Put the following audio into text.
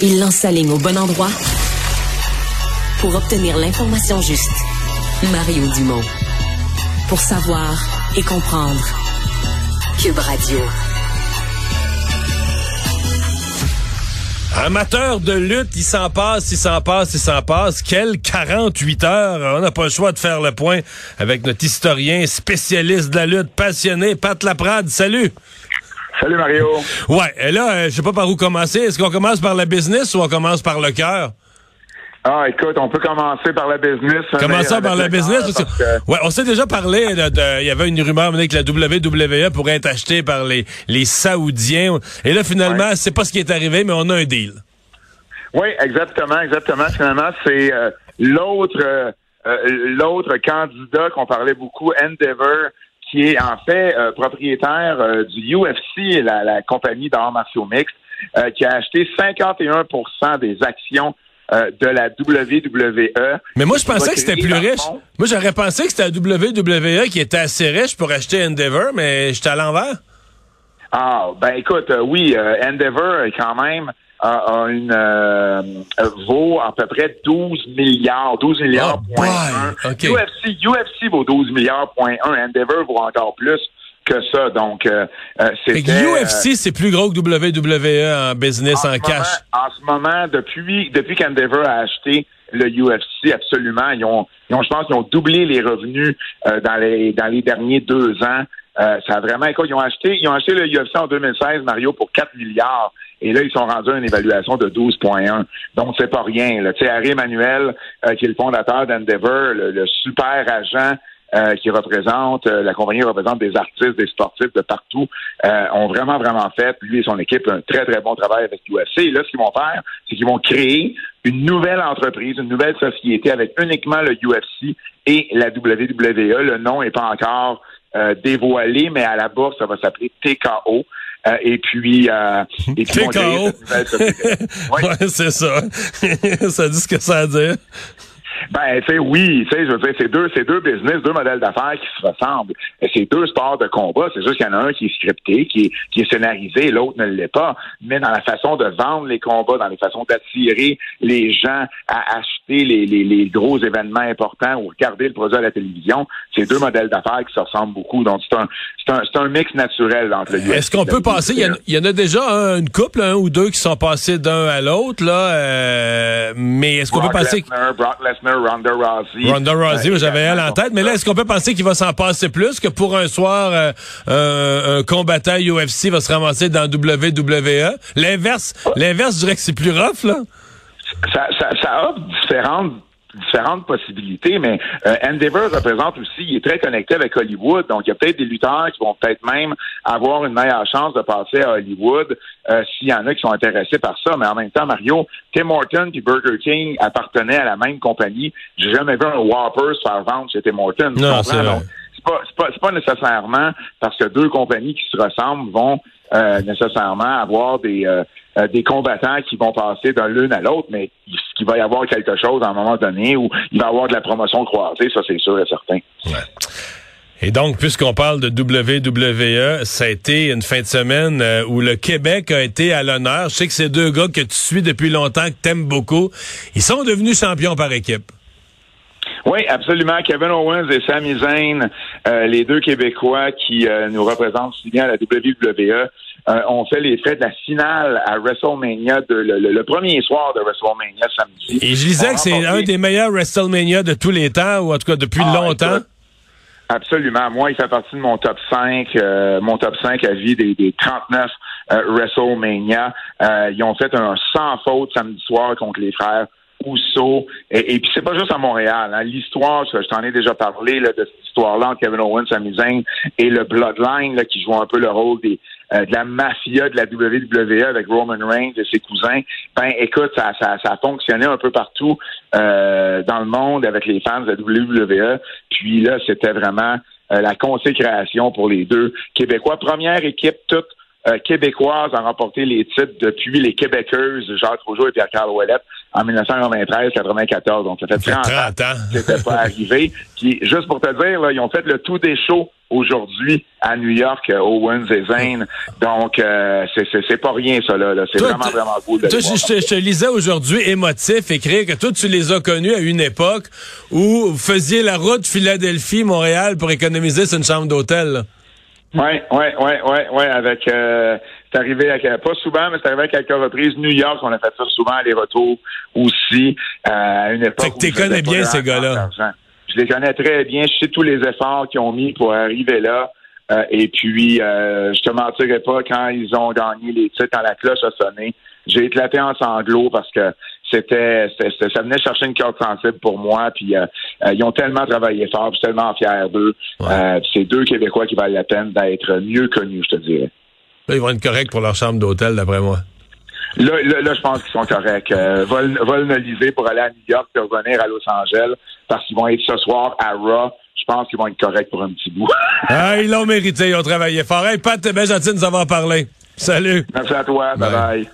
Il lance sa ligne au bon endroit pour obtenir l'information juste. Mario Dumont. Pour savoir et comprendre. Cube Radio. Amateur de lutte, il s'en passe, il s'en passe, il s'en passe. Quelle 48 heures. On n'a pas le choix de faire le point avec notre historien spécialiste de la lutte, passionné, Pat Laprade. Salut. Salut Mario. Ouais, et là, euh, je sais pas par où commencer. Est-ce qu'on commence par la business ou on commence par le cœur? Ah, écoute, on peut commencer par la business. Commençons par la business. Parce que, ouais, on s'est déjà parlé. Il y avait une rumeur que la WWE pourrait être achetée par les, les Saoudiens. Et là, finalement, c'est pas ce qui est arrivé, mais on a un deal. Oui, exactement, exactement. Finalement, c'est euh, l'autre euh, l'autre candidat qu'on parlait beaucoup, Endeavor, qui est en fait euh, propriétaire du UFC, la, la compagnie d'arts martiaux mixtes, qui a acheté 51% des actions euh, de la WWE. Mais moi, je pensais que c'était plus riche. Moi, j'aurais pensé que c'était la WWE qui était assez riche pour acheter Endeavor, mais j'étais à l'envers. Ah, ben écoute, euh, oui, euh, Endeavor, quand même, a, une vaut à peu près 12 milliards, 12 milliards oh, point UFC, UFC vaut 12 milliards point 1, Endeavor vaut encore plus que ça. Donc, euh, euh c'était... UFC, c'est plus gros que WWE en business, en, cash. en ce moment, depuis, depuis qu'Endeavor a acheté le UFC, absolument, ils ont, ils ont je pense qu'ils ont doublé les revenus euh, dans les dans les derniers deux ans. Euh, ça a vraiment, écoute, ils ont acheté, ils ont acheté le UFC en 2016, Mario, pour 4 milliards. Et là, ils sont rendus à une évaluation de 12,1. Donc, c'est pas rien. Tu sais, Harry Emmanuel, qui est le fondateur d'Endeavor, le, super agent euh, qui représente, euh, la compagnie représente des artistes, des sportifs de partout, euh, ont vraiment, vraiment fait, lui et son équipe, un très, très bon travail avec l'UFC. Et là, ce qu'ils vont faire, c'est qu'ils vont créer une nouvelle entreprise, une nouvelle société avec uniquement le UFC et la WWE. Le nom n'est pas encore dévoilé, mais à la bourse, ça va s'appeler TKO. et puis, euh, et puis TKO. ouais, c'est ça. ça dit ce que ça a à dire. Ben, tu sais, oui, tu sais, je veux dire, c'est deux, c'est deux business, deux modèles d'affaires qui se ressemblent. C'est deux sports de combat. C'est juste qu'il y en a un qui est scripté, qui est, qui est scénarisé, l'autre ne l'est pas. Mais dans la façon de vendre les combats, dans les façons d'attirer les gens à acheter les, les, les, gros événements importants ou regarder le produit à la télévision, c'est deux modèles d'affaires qui se ressemblent beaucoup. Donc, c'est un, un, un mix naturel entre les deux. Est-ce qu'on peut passer, il y, en a déjà une couple, un ou deux qui sont passés d'un à l'autre, là, euh, mais est-ce qu'on peut passer... Brock Lesnar, Ronda Rousey. Ronda Rousey, j'avais elle en tête. Mais là, est-ce qu'on peut penser qu'il va s'en passer plus que pour un soir, euh, un combattant UFC va se ramasser dans WWE? L'inverse, l'inverse, je dirais que c'est plus rough, là. Ça, ça, ça offre différentes différentes possibilités, mais euh, Endeavor représente aussi, il est très connecté avec Hollywood, donc il y a peut-être des lutteurs qui vont peut-être même avoir une meilleure chance de passer à Hollywood euh, s'il y en a qui sont intéressés par ça, mais en même temps, Mario, Tim Horton et Burger King appartenaient à la même compagnie. J'ai jamais vu un Whopper se faire vendre chez Tim Horton. Non, c'est pas, pas, pas nécessairement parce que deux compagnies qui se ressemblent vont euh, nécessairement avoir des, euh, euh, des combattants qui vont passer d'un l'une à l'autre, mais qu'il va y avoir quelque chose à un moment donné où il va y avoir de la promotion croisée, ça c'est sûr et certain. Et donc, puisqu'on parle de WWE, ça a été une fin de semaine où le Québec a été à l'honneur. Je sais que ces deux gars que tu suis depuis longtemps, que tu aimes beaucoup, ils sont devenus champions par équipe. Oui, absolument. Kevin Owens et Sami Zayn, euh, les deux Québécois qui euh, nous représentent si bien à la WWE, euh, ont fait les frais de la finale à WrestleMania, de, le, premier soir de WrestleMania samedi. Et je disais que c'est un des meilleurs WrestleMania de tous les temps, ou en tout cas depuis ah, longtemps. absolument. Moi, il fait partie de mon top 5, mon top 5 à vie des, des 39 WrestleMania. ils ont fait un sans faute samedi soir contre les frères Rousseau. Et, et puis c'est pas juste à Montréal. Hein. L'histoire, je t'en ai déjà parlé là, de cette histoire-là entre Kevin Owens, Sami Zayn et le Bloodline là, qui joue un peu le rôle des euh, de la mafia de la WWE avec Roman Reigns et ses cousins. Ben écoute, ça, ça, ça a fonctionné un peu partout euh, dans le monde avec les fans de la WWE. Puis là, c'était vraiment euh, la consécration pour les deux Québécois. Première équipe toute québécoises à remporter les titres depuis les Québécoises, Jacques Rougeau et Pierre-Carl Ouellet en 1993-94. Donc, ça fait 30, 30 ans que c'était pas arrivé. Puis, juste pour te dire, là, ils ont fait le tout des shows aujourd'hui à New York, euh, Owens et Zane. Donc, euh, c'est pas rien, ça, là. C'est vraiment, vraiment cool. Toi, je, te lisais aujourd'hui émotif, écrire que toi, tu les as connus à une époque où vous faisiez la route Philadelphie-Montréal pour économiser sur une chambre d'hôtel. Oui, oui, oui, oui, oui, avec euh, c'est arrivé avec, pas souvent, mais c'est arrivé à quelques reprises. New York, on a fait ça souvent, les retours aussi, euh, à une époque. Fait que tu connais bien ces gars-là. Je les connais très bien. Je sais tous les efforts qu'ils ont mis pour arriver là. Euh, et puis, euh, je te mentirais pas, quand ils ont gagné les titres, quand la cloche a sonné, j'ai éclaté en sanglots parce que c'était, ça venait chercher une corde sensible pour moi. Puis euh, euh, ils ont tellement travaillé fort, puis tellement fiers d'eux. Euh, c'est deux Québécois qui valent la peine d'être mieux connus, je te dirais. Là, ils vont être corrects pour leur chambre d'hôtel, d'après moi. Là, là, je pense qu'ils sont corrects. vol, vol pour aller à New York et revenir à Los Angeles parce qu'ils vont être ce soir à Raw. Je pense qu'ils vont être corrects pour un petit bout. ah, ils l'ont mérité, ils ont travaillé fort. Hey, Pat, t'es bien gentil de nous avoir parlé. Salut. Merci à toi. Bye bye.